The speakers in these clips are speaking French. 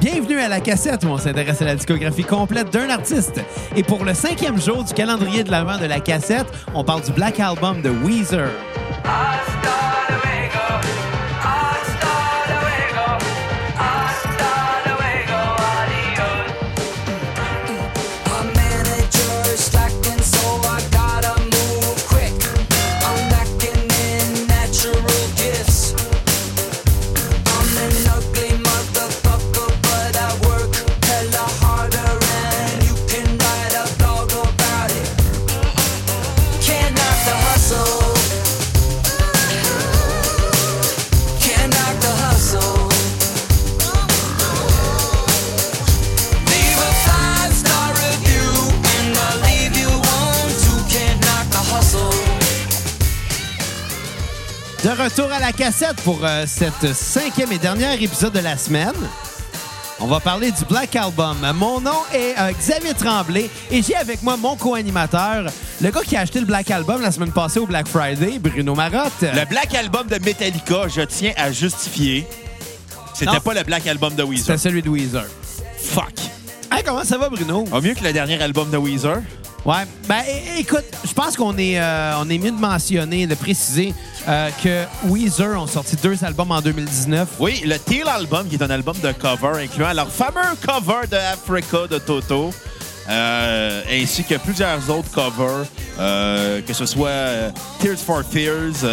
Bienvenue à la cassette où on s'intéresse à la discographie complète d'un artiste. Et pour le cinquième jour du calendrier de l'avant de la cassette, on parle du Black Album de Weezer. Retour à la cassette pour euh, cette cinquième et dernière épisode de la semaine. On va parler du Black Album. Mon nom est euh, Xavier Tremblay et j'ai avec moi mon co-animateur, le gars qui a acheté le Black Album la semaine passée au Black Friday, Bruno Marotte. Le Black Album de Metallica, je tiens à justifier. C'était Non. pas le Black Album de C'est Weezer. celui de Weezer. Fuck. Hey, comment ça va, Bruno? Pas mieux que le dernier album de Weezer. Ouais. Ben, écoute, je pense qu'on est, euh, on est mieux de mentionner, de préciser euh, que Weezer ont sorti deux albums en 2019. Oui, le Teal Album, qui est un album de cover incluant leur fameux cover de Africa de Toto, euh, ainsi que plusieurs autres covers, euh, que ce soit euh, Tears for Fears,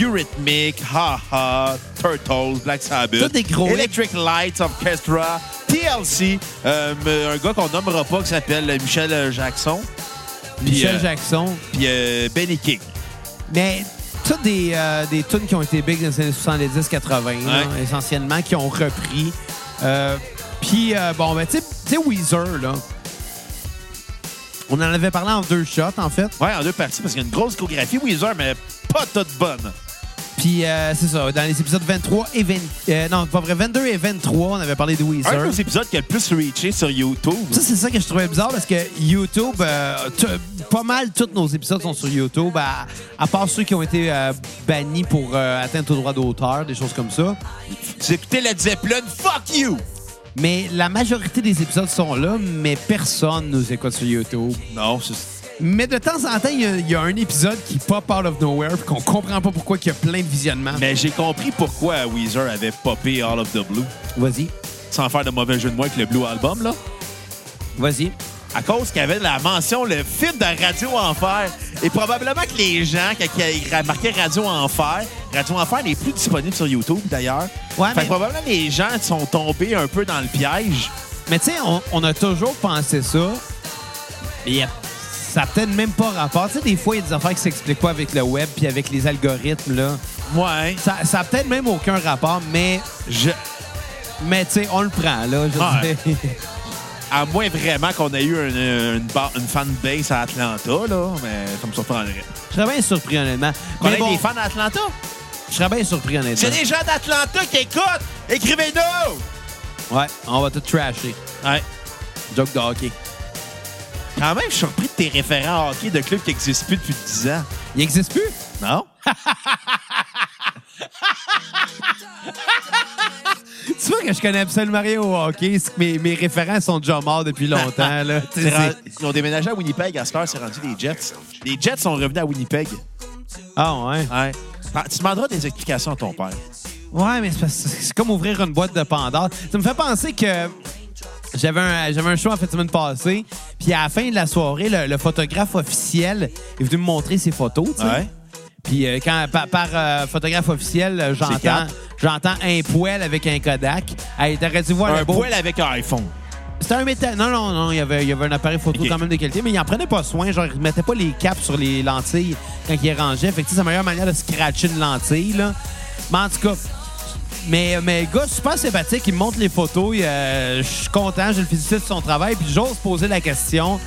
Eurythmic, Ha Ha, Turtles, Black Sabbath, des gros Electric Lights Orchestra, TLC, un gars qu'on nommera pas qui s'appelle Michel Jackson, puis, Michel Jackson. puis Benny King. Mais toutes des, euh, des tunes qui ont été big dans les années 70-80, là, Ouais. essentiellement, qui ont repris. Euh, Puis, euh, bon, ben, tu sais, Weezer, là, on en avait parlé en deux shots, en fait. Ouais, en deux parties, parce qu'il y a une grosse discographie Weezer, mais pas toute bonne. Puis, euh, c'est ça, dans les épisodes 23 et 20... euh, non, pas vrai, 22 et 23, on avait parlé de Un Weezer. des épisodes qui a le plus reaché sur YouTube. Ça, c'est ça que je trouvais bizarre parce que YouTube, euh, pas mal tous nos épisodes sont sur YouTube, à, à part ceux qui ont été euh, bannis pour euh, atteinte au droit d'auteur, des choses comme ça. Tu écoutais Led Zeppelin, fuck you! Mais la majorité des épisodes sont là, mais personne nous écoute sur YouTube. Non, c'est... Mais de temps en temps, il y, a- il y a un épisode qui pop out of nowhere puis qu'on comprend pas pourquoi il y a plein de visionnements. Mais j'ai compris pourquoi Weezer avait popé All of the Blue. Vas-y, Sans faire de mauvais jeu de moi avec le Blue Album, là. vas-y. À cause qu'il y avait la mention, le feed de Radio Enfer. Et probablement que les gens, quand il y a marqué Radio Enfer, Radio Enfer n'est plus disponible sur YouTube, d'ailleurs. Ouais, fait mais- que probablement les gens sont tombés un peu dans le piège. Mais tu sais, on, on a toujours pensé ça. Mais a- ça n'a peut-être même pas rapport. Tu sais, des fois, il y a des affaires qui s'expliquent pas avec le web puis avec les algorithmes, là. Ouais. Ça, ça a peut-être même aucun rapport, mais, Je... mais tu sais, on le prend, là. Je Ouais. À moins vraiment qu'on ait eu une, une, une fanbase à Atlanta, là, mais ça me surprendrait. Je serais bien surpris, honnêtement. Qu'on Mais ait bon, des fans d'Atlanta? Je serais bien surpris, honnêtement. a des gens d'Atlanta qui écoutent, écrivez-nous! Ouais, on va tout trasher. Ouais. Joke de hockey. Quand même, je suis surpris de tes référents hockey de clubs qui n'existent plus depuis 10 ans. Il existe plus? Non? Tu vois que je connais absolument rien au hockey. c'est que Mes, mes référents sont déjà morts depuis longtemps. Là. Tu sais, C'est rendu- c'est- Ils ont déménagé à Winnipeg. À cette heure, c'est rendu les Jets. Les Jets sont revenus à Winnipeg. Ah ouais? Ouais. Ah, Tu demanderas des explications à ton père. Ouais, mais c'est comme ouvrir une boîte de Pandore. Ça me fait penser que j'avais un, j'avais un show en fait semaine passée. Puis à la fin de la soirée, le, le photographe officiel est venu me montrer ses photos. tu sais. Ouais. Puis euh, quand par, par, euh, photographe officiel, euh, j'entends j'entends un poêle avec un Kodak. Hey, t'aurais dû voir Un le beau. poêle avec un iPhone. C'était un métal. Non, non, non, il y avait, il y avait un appareil photo quand même de qualité, mais il en prenait pas soin. Genre, il mettait pas les caps sur les lentilles quand il les rangeait. Fait que c'est la meilleure manière de scratcher une lentille, là. Mais en tout cas, mais, mais le gars, super sympathique, il me montre les photos. euh, Je suis content, je le félicite de son travail. Puis j'ose poser la question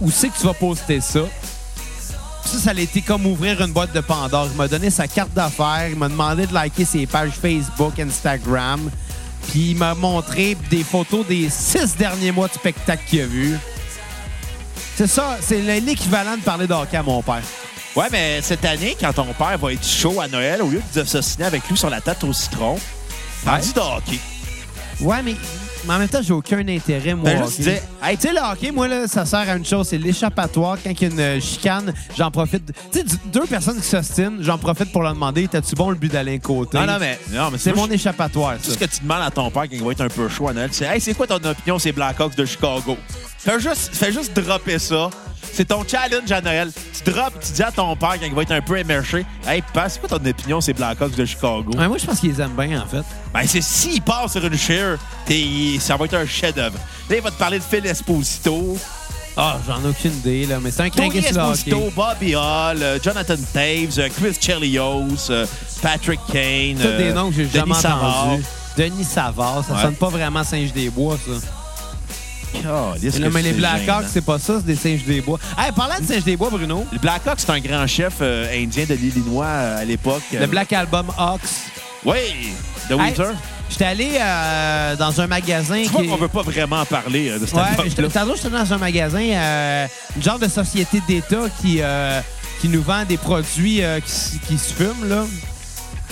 où c'est que tu vas poster ça? Ça, ça a été comme ouvrir une boîte de Pandore. Il m'a donné sa carte d'affaires, il m'a demandé de liker ses pages Facebook, Instagram. Puis il m'a montré des photos des six derniers mois de spectacle qu'il a vu. C'est ça, c'est l'équivalent de parler de hockey à mon père. Ouais, mais cette année, quand ton père va être chaud à Noël, au lieu de s'associer avec lui sur la tête au citron, parle-y de hockey. Ouais, mais, mais en même temps, j'ai aucun intérêt, moi. Ben, hockey. dire, Hey, tu sais, le hockey, moi, là, ça sert à une chose, c'est l'échappatoire. Quand il y a une chicane, j'en profite. Tu sais, deux personnes qui s'ostinent, j'en profite pour leur demander T'as-tu bon le but d'aller côté? Non, non, mais, non, mais C'est mon échappatoire, Tout ça. ce que tu demandes à ton père quand il va être un peu chaud à Noël, c'est Hey, c'est quoi ton opinion les Blackhawks de Chicago? Fais juste, fais juste dropper ça. C'est ton challenge à Noël. Tu drops, tu dis à ton père quand il va être un peu émerché Hey, c'est quoi ton opinion sur les Blackhawks de Chicago? Ouais, moi, je pense qu'ils aiment bien, en fait. Ben, c'est s'il part sur une t'es- ça va être un chef-d'œuvre. Là, il va te parler de Phil Esposito, Ah, j'en ai aucune idée, là, mais c'est un Tony. Esposito, Bobby Hall, euh, Jonathan Taves, euh, Chris Chelios, euh, Patrick Kane. Tous des noms que j'ai jamais entendus. Denis Savard, ça Ouais. sonne pas vraiment singe des bois, ça. Que mais les Blackhawks, c'est pas ça, c'est des singes des bois. Hey, parlant de singes des bois, Bruno, Le Blackhawks, c'est un grand chef euh, indien de l'Illinois euh, à l'époque. le Black Album Hawks. Oui, de Hey, Windsor. J'étais allé euh, dans un magasin tu qui. vois qu'on veut pas vraiment en parler euh, de cette Ouais, tantôt, j'étais dans un magasin, euh, une genre de société d'État qui, euh, qui nous vend des produits euh, qui, qui se fument, là.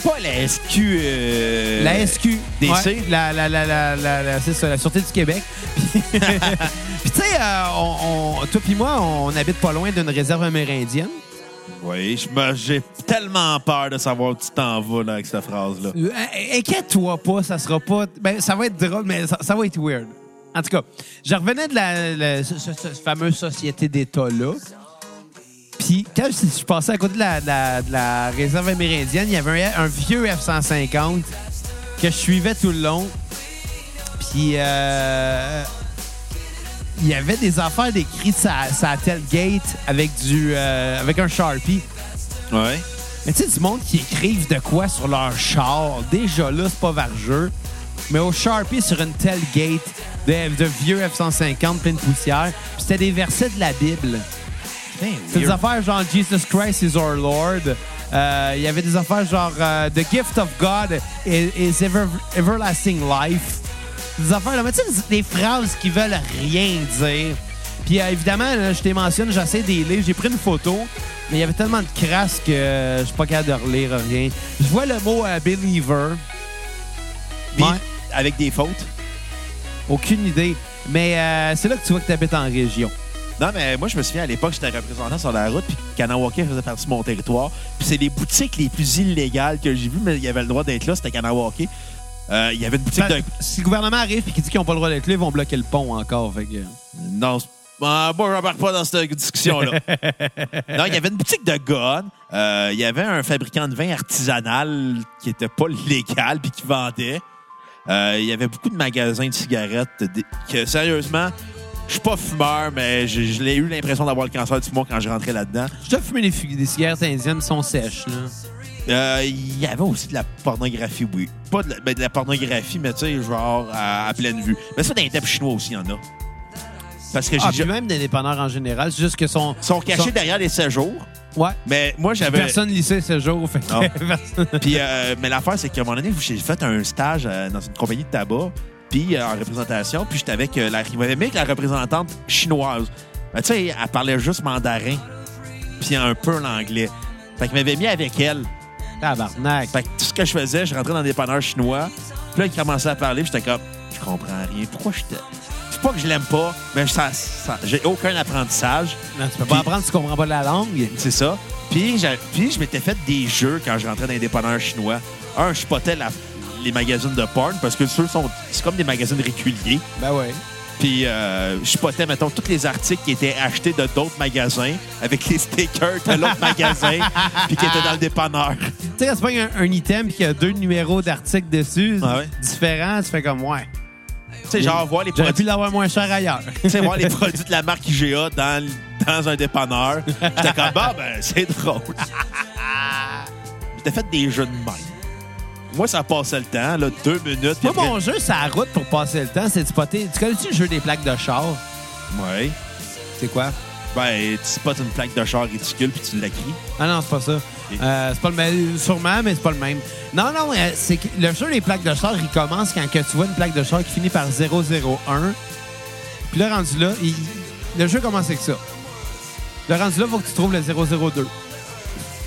Pas la SQ. euh, La SQ. DC? Ouais, la, la, la, la, la, la- c'est ça, la Sûreté du Québec. Puis, tu sais, euh, on, on- toi puis moi, on habite pas loin d'une réserve amérindienne. Oui, j'ai tellement peur de savoir où tu t'en vas là, avec cette phrase-là. Euh, Inquiète-toi pas, ça sera pas. Ben, ça va être drôle, mais ça, ça va être weird. En tout cas, je revenais de la, la- ce- ce- cette fameuse société d'État-là. Puis, quand je, je passais à côté de la, de la- de la réserve amérindienne, il y avait un, un vieux F-150 que je suivais tout le long. Puis, euh, il y avait des affaires décrites sa, sa tailgate avec, du, euh, avec un Sharpie. Ouais. Mais tu sais, du monde qui écrivent de quoi sur leur char, déjà là, c'est pas vargeux. Mais au Sharpie sur une tailgate de, de vieux F-150 plein de poussière, c'était des versets de la Bible. C'est des affaires genre Jesus Christ is our Lord. Euh, Il y avait des affaires genre euh, The gift of God is, is ever- everlasting life. Des affaires, là, mais tu sais, des phrases qui veulent rien dire. Puis euh, évidemment, là, je t'ai mentionné, j'essaie des lire. J'ai pris une photo, mais il y avait tellement de crasse que je suis pas capable de relire rien. Je vois le mot believer. Ouais. avec des fautes? Aucune idée. Mais c'est là que tu vois que tu habites en région. Non, mais moi, je me souviens à l'époque, j'étais représentant sur la route, puis Kanawake faisait partie de mon territoire. Puis c'est les boutiques les plus illégales que j'ai vues, mais il y avait le droit d'être là, c'était Kanawake. Euh, Il y avait une boutique de. Ben, Si le gouvernement arrive et qu'il dit qu'ils n'ont pas le droit d'être là, ils vont bloquer le pont encore. Fait que... Non, ah, moi, je n'embarque pas dans cette discussion-là. non, il y avait une boutique de gun. Euh, il y avait un fabricant de vin artisanal qui était pas légal puis qui vendait. Euh, il y avait beaucoup de magasins de cigarettes que, sérieusement, je suis pas fumeur, mais je, l'ai eu l'impression d'avoir le cancer du poumon quand je rentrais là-dedans. Je dois fumer des, des cigarettes indiennes qui sont sèches. Là. Euh, Il y avait aussi de la pornographie, oui. Pas de la, ben, de la pornographie, mais tu sais, genre à, à pleine vue. Mais ça, dans les tapes chinois aussi, il y en a. Parce que j'ai Ah, puis même des dépanneurs en général, c'est juste que son. Ils sont cachés derrière les séjours. Ouais. Mais moi, j'avais. Personne lycée ce jour. Fait que Non. personne- Puis, euh, mais l'affaire, c'est qu'à un moment donné, j'ai fait un stage euh, dans une compagnie de tabac, puis euh, en représentation, puis j'étais avec euh, la, avec la représentante chinoise. Ben, tu sais, elle parlait juste mandarin, puis un peu l'anglais. Fait qu'il m'avait mis avec elle. Tabarnak. Fait que tout ce que je faisais, je rentrais dans des panneurs chinois, puis là, il commençait à parler, puis j'étais comme, je comprends rien. Pourquoi je te. C'est pas que je l'aime pas, mais ça, ça- j'ai aucun apprentissage. Non, tu peux pas apprendre si tu comprends pas la langue. C'est ça. Puis, je m'étais fait des jeux quand je rentrais dans les dépanneurs chinois. Un, je spotais la- les magazines de porn parce que ceux sont. C'est comme des magazines réguliers. Ben ouais. Puis euh, je spotais, mettons, tous les articles qui étaient achetés de d'autres magasins avec les stickers de l'autre magasin puis qui étaient dans le dépanneur. Tu sais, quand tu prends un, un item et qu'il y a deux numéros d'articles dessus, Ah ouais? différents, tu fais comme, ouais. Tu sais, genre, voir les J'aurais pu produits, l'avoir moins cher ailleurs. tu sais, voir les produits de la marque IGA dans, dans un dépanneur. J'étais comme, bah, ben, c'est drôle. J'étais fait des jeux de même. Moi, ça passait le temps, là, deux minutes. Moi, après- mon jeu, c'est la route pour passer le temps, c'est de spotter. Tu connais-tu le jeu des plaques de char? Ouais. C'est quoi? Ben, tu spots une plaque de char ridicule puis tu l'écris. Ah non, c'est pas ça. Euh, c'est pas le même. Sûrement, mais c'est pas le même. Non, non, euh, c'est que le jeu des plaques de char, il commence quand que tu vois une plaque de char qui finit par 001. Puis là, rendu là, il- le jeu commence avec ça. Le rendu là, il faut que tu trouves le 002.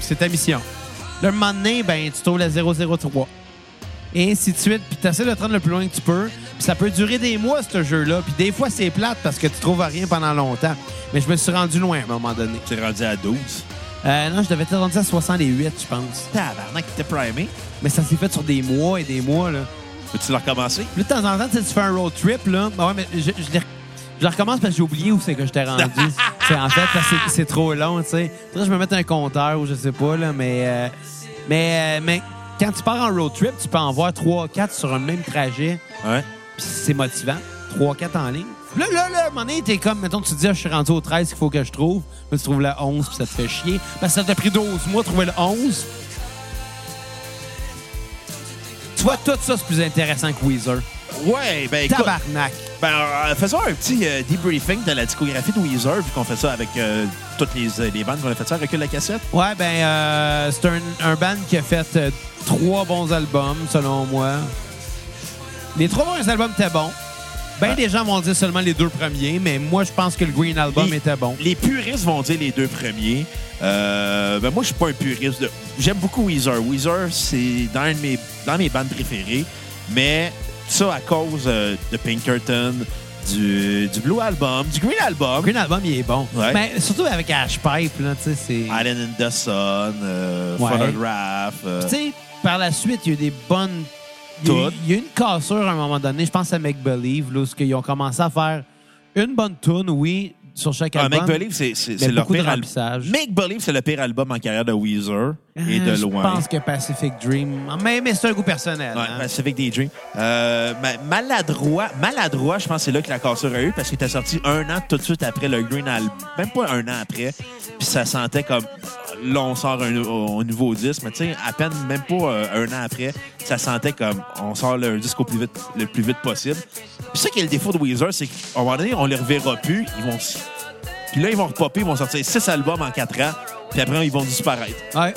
C'est ta mission. Le moment donné, ben, tu trouves le 003. et ainsi de suite. Puis tu essaies de te rendre le plus loin que tu peux. Puis ça peut durer des mois, ce jeu-là. Puis des fois, c'est plate parce que tu trouves rien pendant longtemps. Mais je me suis rendu loin à un moment donné. Tu es rendu à 12. Euh, non, je devais être rendu à 68, je pense. Tabarnak, t'es primé. Mais ça s'est fait sur des mois et des mois, là. Peux-tu le recommencer? Puis là, de temps en temps, tu fais un road trip, là. Ben ouais, mais je, je, le recommence parce que j'ai oublié où c'est que je t'ai rendu. c'est en fait c'est- trop long, tu sais. Faudrait que je me mette un compteur ou je sais pas, là, mais... euh, mais, euh, mais quand tu pars en road trip, tu peux en voir 3-4 sur un même trajet. Ouais. Puis c'est motivant. 3-4 en ligne. Là, là, là, à un moment donné, t'es comme, mettons, tu te dis, ah, je suis rendu au 13 qu'il faut que je trouve. Là, tu trouves le 11, puis ça te fait chier. Parce que ça t'a pris 12 mois de trouver le 11. Tu vois, tout ça, c'est plus intéressant que Weezer. Ouais, ben écoute, Tabarnak. Ben, euh, faisons un petit euh, debriefing de la discographie de Weezer, vu qu'on fait ça avec euh, toutes les, les bandes qu'on a fait ça avec la cassette. Ouais, ben, euh, c'est un, un band qui a fait euh, trois bons albums, selon moi. Les trois bons albums étaient bons. Ben, Ouais. des gens vont dire seulement les deux premiers, mais moi, je pense que le Green Album Les- était bon. Les puristes vont dire les deux premiers. Euh, ben moi, je suis pas un puriste. de- J'aime beaucoup Weezer. Weezer, c'est dans, un de mes, dans mes bandes préférées, mais ça à cause euh, de Pinkerton, du, du Blue Album, du Green Album, Le Green Album, il est bon. Ouais. Mais surtout avec Ash Pipe, là, tu sais, c'est... Island in the Sun, euh, Ouais. Photograph. euh, Tu sais, par la suite, il y a eu des bonnes. Il y, a eu, Toutes. il y a eu une cassure à un moment donné, je pense à Make Believe, là, où ils ont commencé à faire une bonne tune, oui, sur chaque ah, album. Make Believe, c'est de pire album. Make Believe, c'est le pire album en carrière de Weezer, et de loin. Je pense que Pacific Dream. Mais, mais c'est un goût personnel. Ouais, hein. Pacific Daydream. Euh, ma- maladroit, maladroit, je pense que c'est là que la cassure a eu parce qu'il était sorti un an tout de suite après le Green Album. Même pas un an après. Puis ça sentait comme là, on sort un, un nouveau disque, mais tu sais, à peine, même pas euh, un an après, ça sentait comme on sort le disque au plus vite, le plus vite possible. Puis ça qui est le défaut de Weezer, c'est qu'à un moment donné, on les reverra plus. Ils vont. Puis là, ils vont repopper, ils vont sortir six albums en quatre ans. Puis après, ils vont disparaître. Ouais.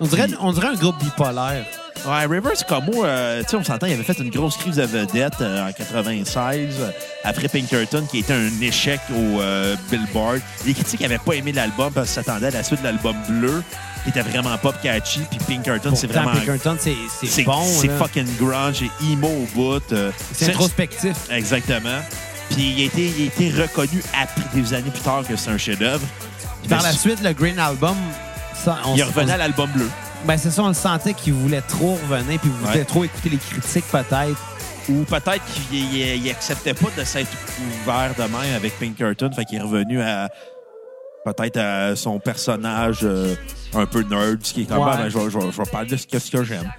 On dirait, on dirait un groupe bipolaire. Ouais, Rivers Como, euh, tu sais, on s'entend, il avait fait une grosse crise de vedette euh, en 96 euh, après Pinkerton, qui était un échec au euh, Billboard. Les critiques n'avaient pas aimé l'album parce qu'ils s'attendaient à la suite de l'album bleu, qui était vraiment pop catchy. Puis Pinkerton, c'est vraiment. Pinkerton, c'est bon. c'est fucking grunge et emo au bout. C'est introspectif. Exactement. Puis il a, été, il a été reconnu après des années plus tard que c'est un chef-d'œuvre. Puis par la suite, le Green Album, ça, on, Il revenait à l'album bleu. Ben, c'est ça, on le sentait qu'il voulait trop revenir, puis voulait Ouais. trop écouter les critiques, peut-être. Ou peut-être qu'il il- il acceptait pas de s'être ouvert de même avec Pinkerton, fait qu'il est revenu à peut-être à son personnage euh, un peu nerd, ce qui est comme Ouais. Ah, ben, je, vais- je vais- je vais parler de ce que, ce que j'aime.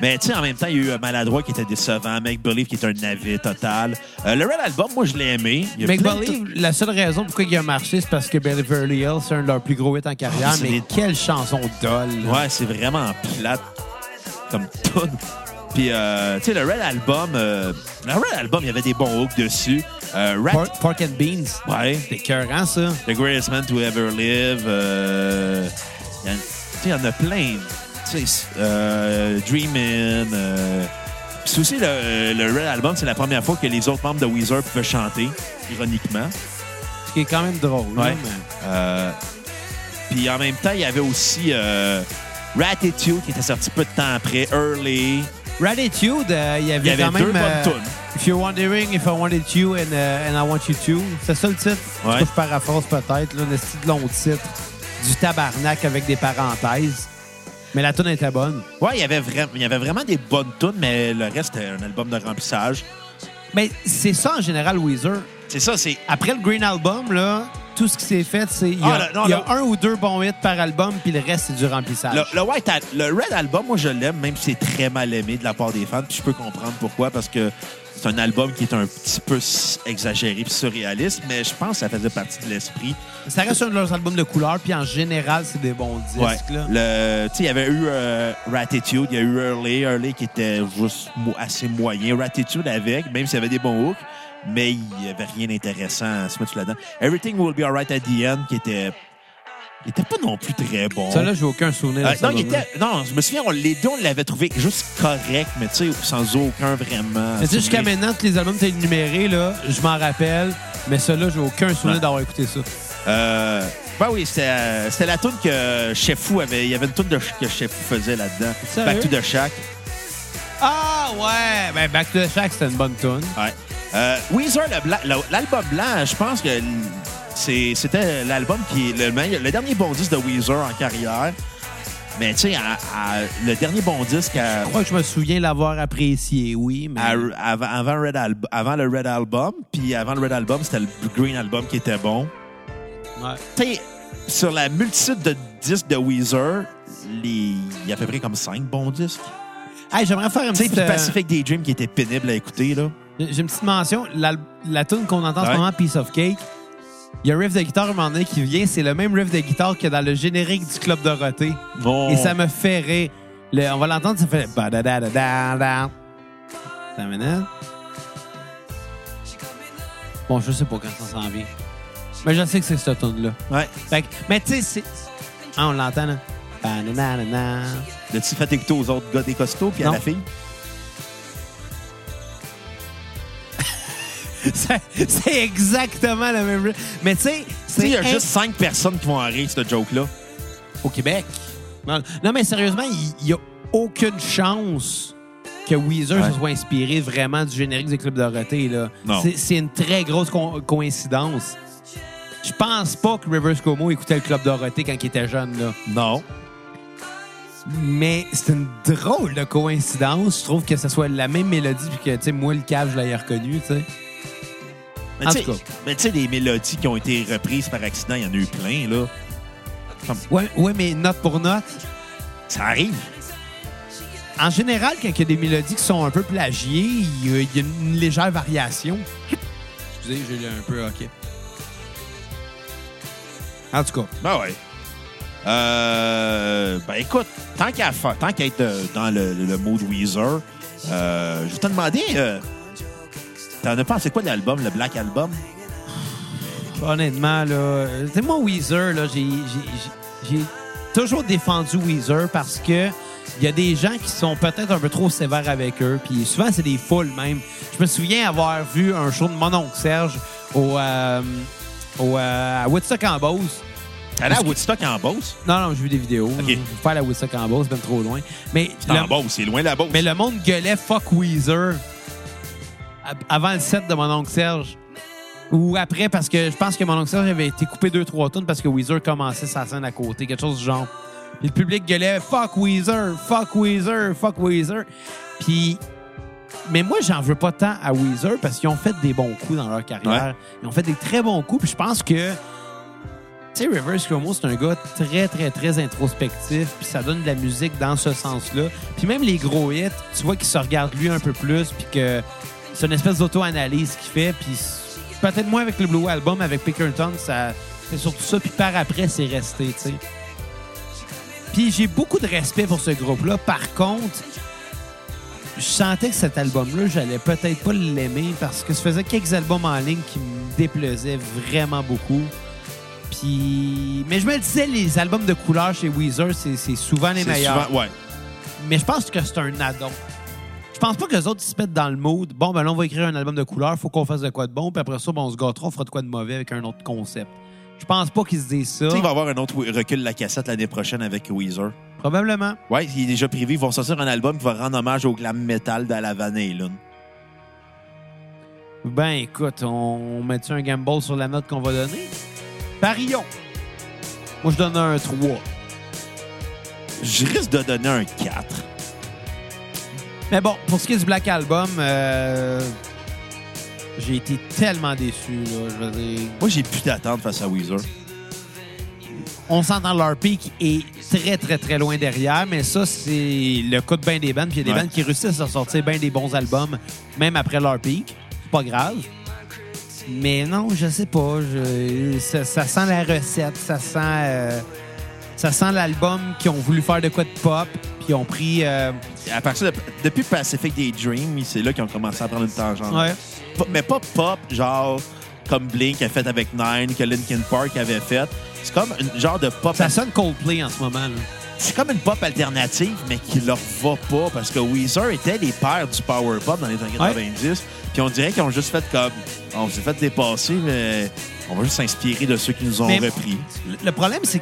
Mais tu sais, en même temps, il y a eu euh, Maladroit qui était décevant, Make Believe qui est un navet total. Euh, le Red Album, moi, je l'ai aimé. Il y a Make de Believe, la seule raison pourquoi il a marché, c'est parce que Beverly Hills, c'est un de leurs plus gros hits en carrière, Ah, c'est mais des- quelle chanson dolle. Ouais, c'est vraiment plate comme tout. Puis, euh, tu sais, le Red Album, euh, le Red Album, il y avait des bons hooks dessus. Euh, Rat- Pork, Pork and Beans. Ouais. C'est écœurant, ça. The Greatest Man to Ever Live. Euh, il y en- a plein. Euh, Dreamin'. Euh, Puis c'est aussi le, le Red Album, c'est la première fois que les autres membres de Weezer pouvaient chanter, ironiquement. Ce qui est quand même drôle. Ouais. mais- Euh, Puis en même temps, il y avait aussi euh, Ratitude qui était sorti peu de temps après, Early. Ratitude, euh, il y avait Il y avait quand même... deux bonnes. If you're wondering if I wanted you and, uh, and I want you to. C'est ça le titre? Ouais. je paraphrase peut-être, là, un de long titre. Du tabarnak avec des parenthèses. Mais la tune était bonne. Ouais, il y avait, vra- il y avait vraiment des bonnes tunes, mais le reste, c'était un album de remplissage. Mais c'est ça en général, Weezer. C'est ça, c'est Après le Green Album, là, tout ce qui s'est fait, c'est il y a, Ah, le- non, il y a le- un ou deux bons hits par album, puis le reste, c'est du remplissage. Le, le White Al- le Red Album, moi, je l'aime, même si c'est très mal aimé de la part des fans. Puis je peux comprendre pourquoi, parce que c'est un album qui est un petit peu exagéré puis surréaliste, mais je pense que ça faisait partie de l'esprit. Ça reste un de leurs albums de couleur, puis en général, c'est des bons disques. Là. Le- il y avait eu euh, Ratitude, il y a eu Early, Early qui était juste assez moyen. Ratitude avec, même s'il y avait des bons hooks, mais il n'y avait rien d'intéressant à se mettre là-dedans. Everything Will Be Alright at the End, qui était... Il était pas non plus très bon. Ça, là, j'ai aucun souvenir Euh, non, il album-là. était, non, je me souviens, on, les deux, on l'avait trouvé juste correct, mais tu sais, sans aucun vraiment. Mais tu sais, jusqu'à maintenant, tous les albums étaient énumérés, là, je m'en rappelle, mais celui-là, j'ai aucun souvenir Ouais. d'avoir écouté ça. Euh, ben oui, c'était euh, la tune que Chef Fou avait. Il y avait une tune de, que Chef Fou faisait là-dedans. Back to the Shack. Ah ouais! Ben, Back to the Shack, c'était une bonne tune. Ouais. Euh, Weezer, l'album blanc, je pense que c'était l'album qui est le, meilleur- le dernier bon disque de Weezer en carrière. Mais tu sais, le dernier bon disque à- Je crois que je me souviens l'avoir apprécié, oui, mais... à- avant, avant Red Alb- avant le Red Album, puis avant le Red Album, c'était le Green Album qui était bon. Ouais. Tu sais, sur la multitude de disques de Weezer, les- il y a à peu près comme cinq bons disques. Hey, j'aimerais faire une Tu sais, euh, Pacific Daydream qui était pénible à écouter, là. J'ai une petite mention. La, la tune qu'on entend en Ouais. ce moment, Piece of Cake, il y a un riff de guitare à un moment donné qui vient. C'est le même riff de guitare que dans le générique du Club Dorothée. Bon. Et ça me fait rire. Le- on va l'entendre, ça fait... ba-da-da-da-da-da. Attends une minute. Bon, je sais pas quand ça s'en vient. Mais je sais que c'est cette tune-là. Ouais. Fait que- mais tu sais, c'est... Ah, on l'entend, là. Ba-da-da-da-da. L'as-tu fait écouter aux autres gars des costauds puis à Non. la fille? C'est c'est exactement le même. Mais tu sais, Tu sais, il y a c'est juste cinq personnes qui vont en rire, ce joke-là. au Québec. Non, non, mais sérieusement, il n'y a aucune chance que Weezer Ouais. se soit inspiré vraiment du générique du Club Dorothée. là. Non. C'est- C'est une très grosse co- coïncidence. Je pense pas que Rivers Cuomo écoutait le Club Dorothée quand il était jeune. Là. Non. Mais c'est une drôle de coïncidence. Je trouve que ce soit la même mélodie puis que, tu sais, moi, le cave, je l'ai reconnu, tu sais. Mais En tu sais- tout cas. mais tu sais, des mélodies qui ont été reprises par accident, il y en a eu plein, là. Ouais, ouais, mais note pour note, Ça arrive. En général, quand il y a des mélodies qui sont un peu plagiées, il y a, il y a une légère variation. Excusez, j'ai eu un peu OK. En tout cas, Ben ouais. Euh, ben écoute, tant qu'à tant qu'à être euh, dans le, le mode Weezer, euh, je vais te demander, euh, t'en as pensé quoi de l'album, le Black Album? honnêtement, là, sais, moi, Weezer, là, j'ai, toujours défendu Weezer parce que il y a des gens qui sont peut-être un peu trop sévères avec eux. Puis souvent, c'est des foules même. Je me souviens avoir vu un show de mon oncle Serge au, euh, au, euh, à Woodstock en Beauce. Allé à Woodstock en Beauce? Non, non, j'ai vu des vidéos. OK. Je vais faire la Woodstock en Beauce, c'est même trop loin. Mais C'est le, en Beauce, c'est loin de la Beauce. mais le monde gueulait fuck Weezer avant le set de mon oncle Serge. Ou après, parce que je pense que mon oncle Serge avait été coupé deux, trois tonnes parce que Weezer commençait sa scène à côté, quelque chose du genre. Puis le public gueulait fuck Weezer, fuck Weezer, fuck Weezer. Puis. Mais moi, j'en veux pas tant à Weezer parce qu'ils ont fait des bons coups dans leur carrière. Ouais. Ils ont fait des très bons coups. Puis je pense que tu sais, Rivers Cuomo, c'est un gars très, très, très introspectif, puis ça donne de la musique dans ce sens-là. Puis même les gros hits, tu vois qu'il se regarde lui un peu plus, puis que c'est une espèce d'auto-analyse qu'il fait, puis peut-être moins avec le Blue Album, avec Pickerton, ça c'est surtout ça, puis par après, c'est resté, tu sais. Puis j'ai beaucoup de respect pour ce groupe-là. Par contre, je sentais que cet album-là, j'allais peut-être pas l'aimer parce que ça faisait quelques albums en ligne qui me déplaisaient vraiment beaucoup. Puis, mais je me disais, les albums de couleur chez Weezer, c'est c'est souvent les meilleurs. souvent- ouais. Mais je pense que c'est un addon. Je pense pas que les autres ils se mettent dans le mood. Bon, ben là, on va écrire un album de couleur, faut qu'on fasse de quoi de bon, puis après ça, ben, on se gâtera, on fera de quoi de mauvais avec un autre concept. Je pense pas qu'ils se disent ça. Tu sais, il va y avoir un autre recul de la cassette l'année prochaine avec Weezer. Probablement. Ouais, il est déjà privé. Ils vont sortir un album qui va rendre hommage au glam metal de la Van Halen. Ben, écoute, on, on met-tu un gamble sur la note qu'on va donner? Parions. Moi, je donne un 3. Je risque de donner un 4. Mais bon, pour ce qui est du Black Album, euh, j'ai été tellement déçu. Là, je veux dire, Moi, j'ai plus d'attente face à Weezer. on s'entend leur pic est très, très, très loin derrière, mais ça, c'est le cas de bien des bandes. Puis il y a des Ouais. bandes qui réussissent à sortir bien des bons albums, même après leur pic. C'est pas grave. Mais non, je sais pas. je- ça, ça sent la recette, ça sent, euh, ça sent l'album qui ont voulu faire de quoi de pop, puis ils ont pris. euh, À partir de, depuis Pacific Daydream, c'est là qu'ils ont commencé à prendre une tangente. ouais. Mais pas pop, genre comme Blink a fait avec Nine, que Linkin Park avait fait. C'est comme un genre de pop. Ça sonne Coldplay en ce moment. là. c'est comme une pop alternative, mais qui leur va pas parce que Weezer était les pères du power pop dans les années 90. Puis on dirait qu'ils ont juste fait comme on s'est fait dépasser, mais on va juste s'inspirer de ceux qui nous ont Mais- repris. Le- Le problème, c'est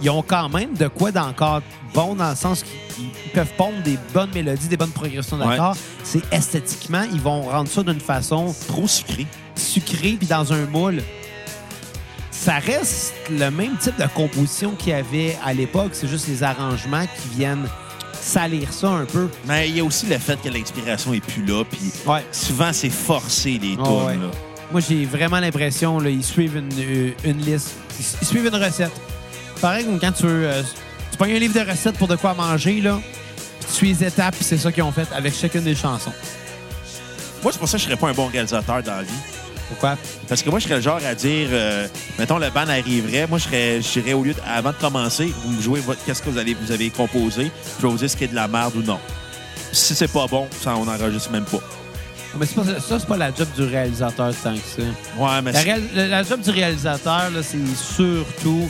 qu'ils ont quand même de quoi d'encore bon dans le sens qu'ils ils peuvent pondre des bonnes mélodies, des bonnes progressions Ouais. d'accords. C'est esthétiquement, ils vont rendre ça d'une façon Trop sucré. sucrée puis dans un moule. Ça reste le même type de composition qu'il y avait à l'époque. C'est juste les arrangements qui viennent salir ça un peu. Mais il y a aussi le fait que l'inspiration est plus là, puis Ouais. souvent c'est forcé les ouais. là. Moi, j'ai vraiment l'impression qu'ils suivent une, euh, une liste. Ils, ils suivent une recette. Pareil comme quand tu veux. euh, tu prends un livre de recettes pour de quoi manger, là. puis Tu suis les étapes, c'est ça qu'ils ont fait avec chacune des chansons. Moi, c'est pour ça que je serais pas un bon réalisateur dans la vie. Pourquoi? Parce que moi, je serais le genre à dire, euh, mettons, le band arriverait, moi, je serais, je dirais, au lieu de, avant de commencer, vous me jouez votre, qu'est-ce que vous, allez, vous avez composé, je vais vous dire ce qui est de la merde ou non. Si c'est pas bon, ça, on n'enregistre même pas. Mais c'est pas, ça, c'est pas la job du réalisateur tant que ça. Ouais, mais La, c'est- réal- la- la job du réalisateur, là, c'est surtout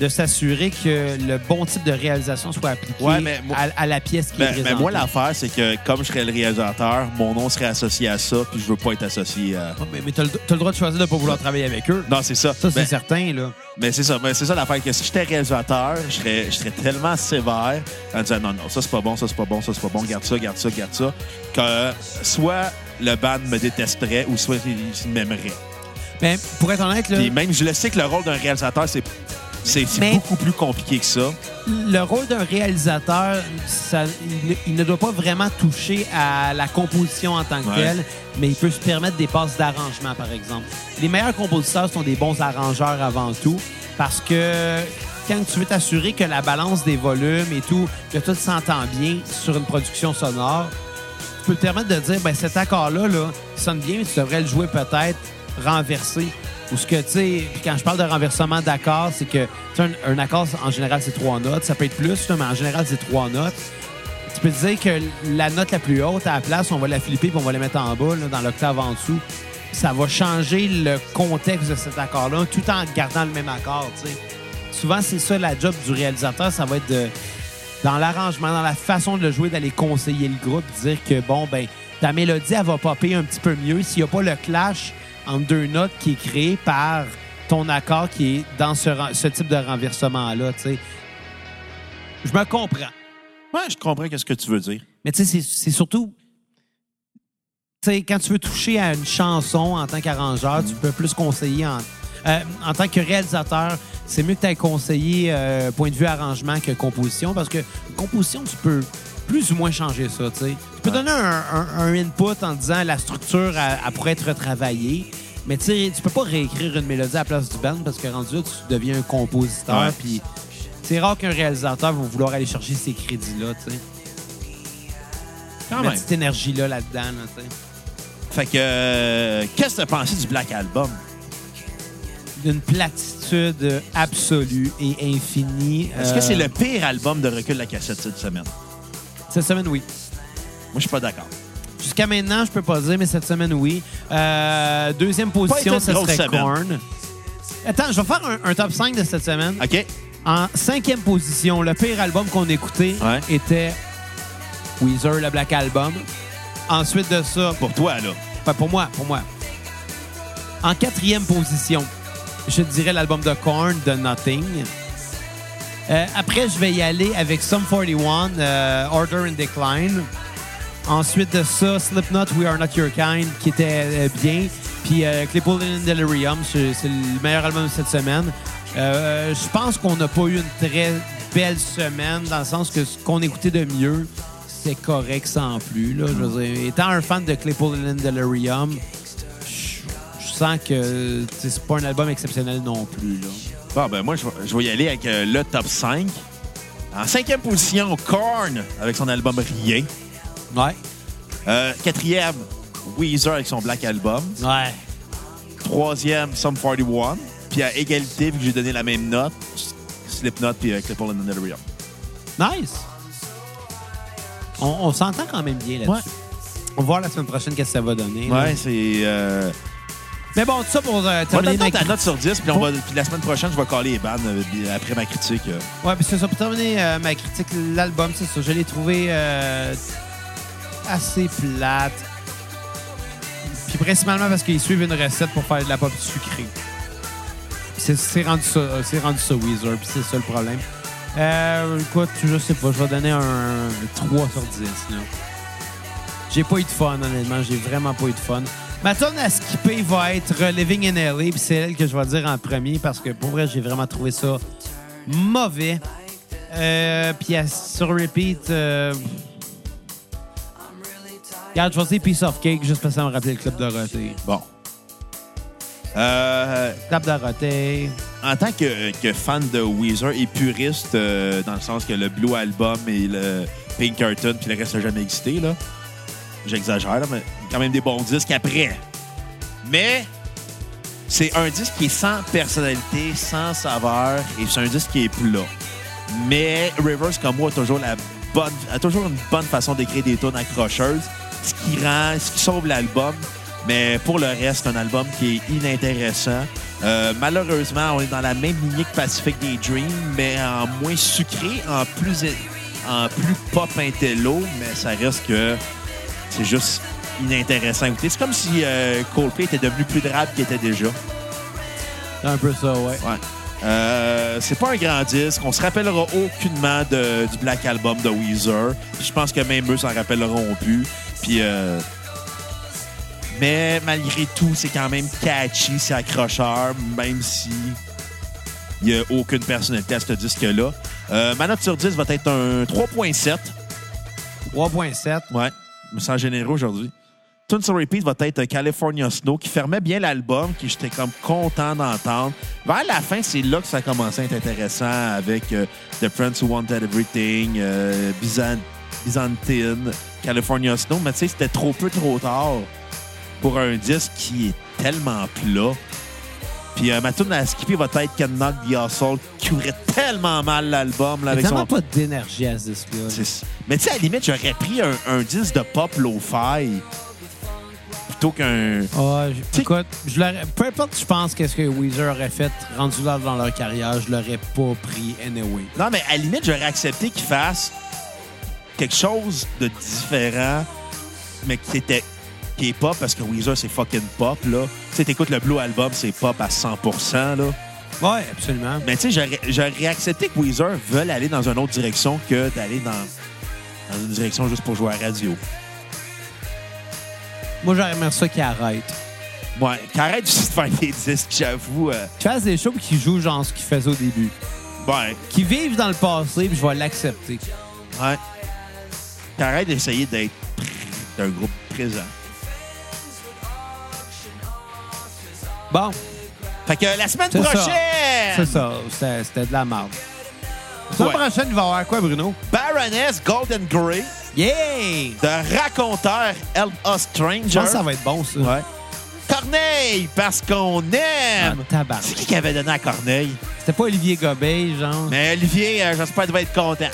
de s'assurer que le bon type de réalisation soit appliqué Ouais, mais moi- à, à la pièce qui est mais, moi, l'affaire, c'est que comme je serais le réalisateur, mon nom serait associé à ça, puis je veux pas être associé à. Ouais, mais mais t'as le, droit de choisir de pas vouloir travailler avec eux. Non, c'est ça. Ça, c'est Ben, certain, là. Mais c'est ça, mais c'est ça l'affaire que si j'étais réalisateur, je serais, je serais tellement sévère en disant non, non, ça c'est pas bon, ça c'est pas bon, ça c'est pas bon, garde ça, garde ça, garde ça, que soit le band me détesterait ou soit il il m'aimerait. Mais pour être honnête, là, Puis même, je le sais que le rôle d'un réalisateur, c'est c'est beaucoup plus compliqué que ça. le rôle d'un réalisateur, ça- il, ne- il ne doit pas vraiment toucher à la composition en tant que Ouais. telle, mais il peut se permettre des passes d'arrangement, par exemple. Les meilleurs compositeurs sont des bons arrangeurs avant tout, parce que quand tu veux t'assurer que la balance des volumes et tout, que tout s'entend bien sur une production sonore, tu peux te permettre de dire, ben cet accord-là, là, il sonne bien, mais tu devrais le jouer peut-être renversé. Ou ce que, tu sais, quand je parle de renversement d'accords, c'est que, un, un accord, en général, c'est trois notes. Ça peut être plus, mais en général, c'est trois notes. Tu peux te dire que la note la plus haute, à la place, on va la flipper puis on va la mettre en bas, dans l'octave en dessous. Ça va changer le contexte de cet accord-là, tout en gardant le même accord, tu sais. Souvent, c'est ça la job du réalisateur, ça va être de, dans l'arrangement, dans la façon de le jouer, d'aller conseiller le groupe, dire que, bon, ben, ta mélodie, elle va popper un petit peu mieux s'il n'y a pas le clash entre deux notes qui est créé par ton accord qui est dans ce, ce type de renversement-là. Je me comprends. Ouais, je comprends ce que tu veux dire. Mais tu sais, c'est- c'est surtout. Tu sais, quand tu veux toucher à une chanson en tant qu'arrangeur, tu peux plus conseiller en. euh, en tant que réalisateur, c'est mieux que tu aies conseillé euh, point de vue arrangement que composition parce que composition, tu peux plus ou moins changer ça. tu sais. Tu peux Ouais. donner un, un- un input en disant la structure, elle, elle pourrait être retravaillée. Mais tu sais, tu peux pas réécrire une mélodie à la place du band parce que rendu là, tu deviens un compositeur. Puis c'est rare qu'un réalisateur va vouloir aller chercher ces crédits-là. tu sais. Quand même. cette énergie-là là-dedans. Là, tu sais. Fait que, euh, qu'est-ce que tu as pensé du Black Album? D'une platitude absolue et infinie. Est-ce que Euh, c'est le pire album de recul de la cassette cette semaine? Cette semaine, oui. Moi, je suis pas d'accord. Jusqu'à maintenant, je peux pas dire, mais cette semaine, oui. Euh, deuxième position, ce serait semaine. Korn. Attends, je vais faire un, un top 5 de cette semaine. OK? En cinquième position, le pire album qu'on écoutait Ouais. était Weezer, le Black Album. Ensuite de ça, Pour toi, là. Enfin, pour moi, pour moi. En quatrième position, je dirais l'album de Korn, de Nothing. Euh, après, je vais y aller avec Sum 41, euh, Order and Decline. Ensuite de ça, Slipknot, We Are Not Your Kind, qui était euh, bien. Puis Claypool and Delirium, c'est le meilleur album de cette semaine. Je pense qu'on n'a pas eu une très belle semaine, dans le sens que ce qu'on écoutait de mieux, c'est correct sans plus. Là. Étant un fan de Claypool and Delirium, je sens que c'est pas un album exceptionnel non plus. Bon, ben moi, je vais, je vais y aller avec euh, le top 5. En cinquième position, Korn avec son album Rien. Ouais. Euh, quatrième, Weezer avec son Black Album. Ouais. Troisième, Sum 41. Puis à égalité, vu que j'ai donné la même note, Slipknot puis euh, Claypool and Delirium. Nice. On, on s'entend quand même bien là-dessus. Ouais. On va voir la semaine prochaine qu'est-ce que ça va donner. là. Ouais, c'est... euh, Mais bon, tout ça pour euh, On va terminer ma ta note sur 10, puis, on va, puis la semaine prochaine, je vais caler les bandes euh, après ma critique. euh. Ouais, puis c'est ça. Pour terminer euh, ma critique, l'album, c'est ça. Je l'ai trouvé euh, assez plate. Puis principalement parce qu'ils suivent une recette pour faire de la pop sucrée. C'est c'est rendu ça, euh, c'est rendu ça Weezer, puis c'est ça le problème. Euh, écoute, je sais pas, je vais donner un 3 sur 10. là. J'ai pas eu de fun, honnêtement. J'ai vraiment pas eu de fun. Ma tonne à skipper va être Living in LA, puis c'est elle que je vais dire en premier parce que pour vrai, j'ai vraiment trouvé ça mauvais. Euh, puis sur repeat, euh... regarde, je vais dire Piece of Cake juste parce que ça me rappelait le Club Dorothée. Bon. Euh, Club Dorothée. en tant que, que fan de Weezer et puriste, euh, dans le sens que le Blue Album et le Pinkerton, puis le reste n'a jamais existé, là. J'exagère, mais quand même des bons disques après. Mais c'est un disque qui est sans personnalité, sans saveur, et c'est un disque qui est plat. Mais Rivers, comme moi, a toujours, la bonne, a toujours une bonne façon d'écrire des tunes accrocheuses, ce qui rend, ce qui sauve l'album. Mais pour le reste, c'est un album qui est inintéressant. Euh, malheureusement, on est dans la même lignée que Pacific Daydream, mais en moins sucré, en plus, en plus pop intello, mais ça reste que c'est juste inintéressant à écouter. C'est comme si euh, Coldplay était devenu plus drabe qu'il était déjà. C'est un peu ça, ouais. Ouais. Euh, c'est pas un grand disque. On se rappellera aucunement de- du Black Album de Weezer. Je pense que même eux s'en rappelleront plus. Puis, euh, mais malgré tout, c'est quand même catchy, c'est accrocheur, même si il n'y a aucune personnalité à ce disque-là. Euh, ma note sur 10 va être un 3.7. 3.7. Ouais, me sens généreux aujourd'hui. Tune sur Repeat va être California Snow, qui fermait bien l'album, qui j'étais comme content d'entendre. Vers la fin, c'est là que ça a commencé à être intéressant avec euh, The Friends Who Wanted Everything, euh, Byzant- Byzantine, California Snow. Mais tu sais, c'était trop peu, trop tard pour un disque qui est tellement plat. Puis euh, ma tune à skipper va être Can Knock the Hustle, qui ouvrait tellement mal l'album. là, avec a tellement son... pas d'énergie à ce disque-là. C'est- Mais tu sais, à la limite, j'aurais pris un, un disque de pop lo-fi plutôt qu'un. Ah, j- T'sais- écoute, je l'aurais- peu importe, je pense qu'est-ce que Weezer aurait fait rendu là dans leur carrière, je l'aurais pas pris anyway. Non, mais à la limite, j'aurais accepté qu'ils fassent quelque chose de différent, mais qui était qui est pop parce que Weezer, c'est fucking pop, là. Tu sais, t'écoutes le Blue Album, c'est pop à 100 là. Ouais, absolument. Mais tu sais, j'aurais- accepté que Weezer veulent aller dans une autre direction que d'aller dans, dans une direction juste pour jouer à la radio. Moi, j'aurais aimé ça qu'ils arrêtent. Ouais, qu'arrête juste de faire des disques, j'avoue. euh, Qu'ils fassent des shows qu'ils jouent genre ce qu'ils faisaient au début. ouais, Qu'ils vivent dans le passé, puis je vais l'accepter. Ouais. T'arrêtes d'essayer d'être d'un groupe présent. Bon, Fait que la semaine prochaine, c'est ça. C'était de la merde. La semaine Ouais. prochaine, il va y avoir quoi, Bruno? Baroness Golden Grey Yeah! de raconteur Help Us Stranger. Je pense que ça va être bon, ça. Ouais. Corneille, parce qu'on Ah, aime. tabarnak. C'est qui qui avait donné à Corneille? C'était pas Olivier Gobet, genre? Mais Olivier, euh, j'espère qu'il va être content.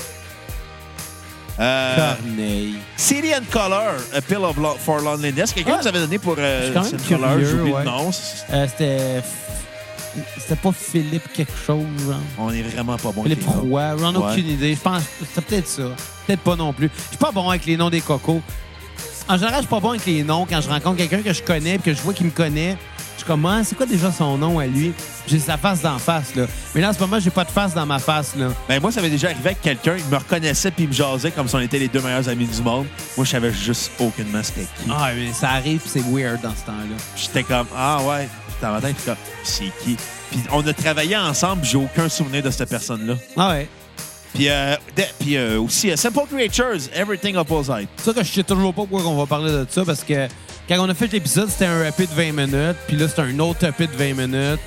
Euh, Corneille. City and Color, A Pill of Lo- for Loneliness. Quelqu'un Ouais. nous avait donné pour euh, quand City and Color, ouais. le nom. Euh, C'était... C'était pas Philippe quelque chose, genre. On est vraiment pas bon. Philippe. Roy, ai Ouais. aucune idée. Je pense c'était peut-être ça. Peut-être pas non plus. Je suis pas bon avec les noms des cocos. En général, je suis pas bon avec les noms. Quand je rencontre quelqu'un que je connais et que je vois qu'il me connaît, suis comme, Ah, c'est quoi déjà son nom à lui? J'ai sa face d'en face, là. Mais là, en ce moment, j'ai pas de face dans ma face, là. Ben moi, ça m'est déjà arrivé avec quelqu'un, il me reconnaissait puis il me jasait comme si on était les deux meilleurs amis du monde. Moi, je savais juste aucunement c'était qui. Ah, mais ça arrive pis c'est weird dans ce temps-là. J'étais comme, ah ouais. Puis dans ma tête, j'étais comme, c'est qui? Puis on a travaillé ensemble, puis j'ai aucun souvenir de cette personne-là. Ah ouais. Puis, euh, de- puis euh, aussi, euh, Simple Creatures, Everything Opposite. C'est ça que je sais toujours pas pourquoi on va parler de ça parce que quand on a fait l'épisode, c'était un EP de 20 minutes, puis là, c'est un autre EP de 20 minutes.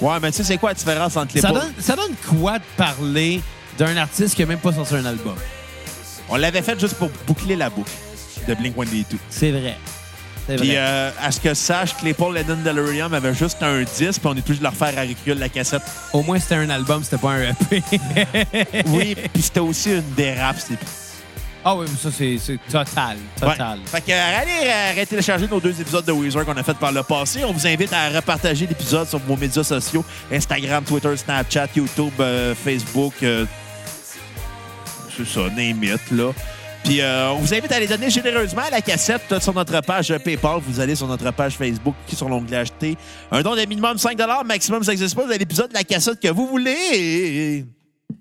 Ouais, mais tu sais, c'est quoi la différence entre les Ça donne, ça donne quoi de parler d'un artiste qui a même pas sorti un album? On l'avait fait juste pour boucler la boucle de Blink-182. C'est vrai. C'est Puis, vrai. euh, à ce que sache, Claypool Lennon Delirium avait juste un 10, puis on est plus de leur faire à recul la cassette. Au moins, c'était un album, c'était pas un EP. Oui, puis c'était aussi une dérape. Ah oui, mais ça, c'est c'est total. Total. Ouais. Fait que euh, allez euh, télécharger nos deux épisodes de Weezer qu'on a fait par le passé. On vous invite à repartager l'épisode sur vos médias sociaux Instagram, Twitter, Snapchat, YouTube, euh, Facebook. euh, c'est ça, name it, là. Puis euh, on vous invite à les donner généreusement à la cassette sur notre page euh, PayPal. Vous allez sur notre page Facebook, qui sur l'onglet acheter. Un don de minimum 5 maximum, ça n'existe pas. Vous avez l'épisode de la cassette que vous voulez.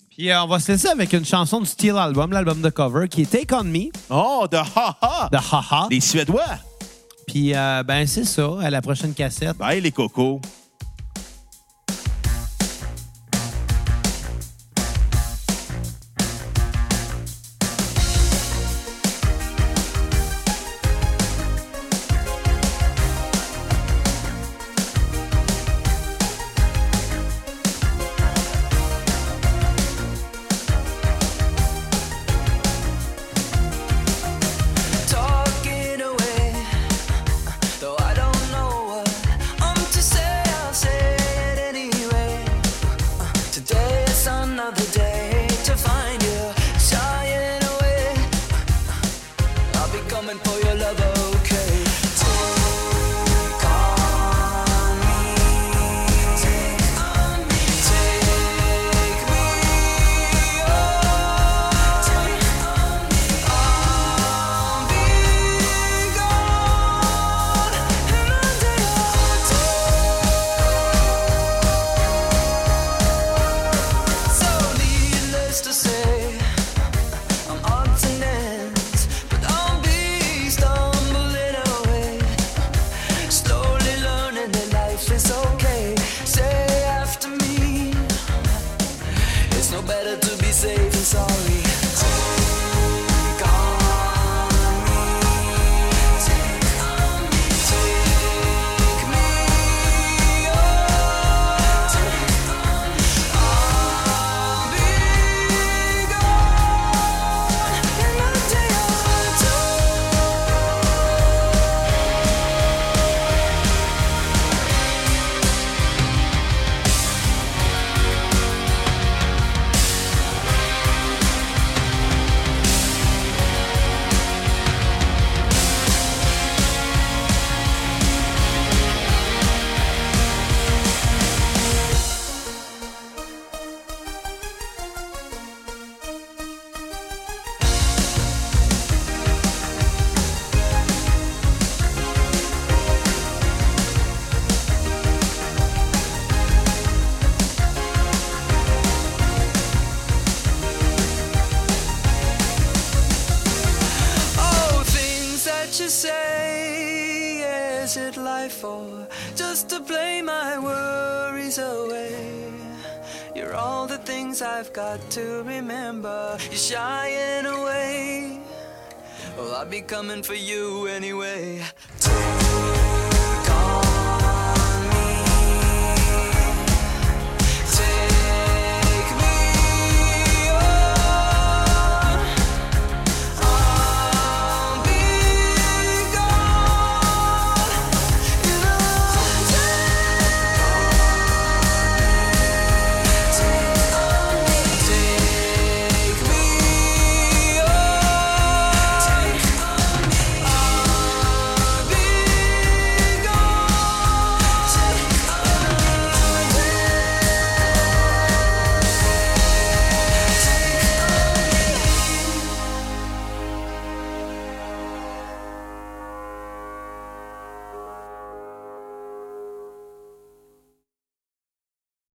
Puis euh, on va se laisser avec une chanson du Steel Album, l'album de cover, qui est Take On Me, Oh, de ha-ha! de Haha. Les Suédois. Puis, euh, ben, c'est ça, à la prochaine cassette. Bye, les cocos. Just to play my worries away? You're all the things I've got to remember. You're shying away. Well, I'll be coming for you anyway.